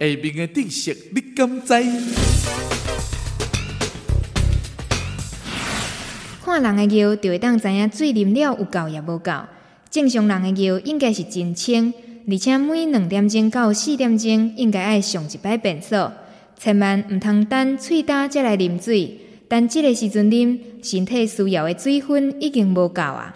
下面的知识你敢知？看人的尿，就会当知影水啉了有够也无够。正常人的尿应该是真清，而且每两点钟到四点钟应该爱上一摆便所，千万毋通等喙干才来啉水。但即个时阵啉，身体需要的水分已经无够啊。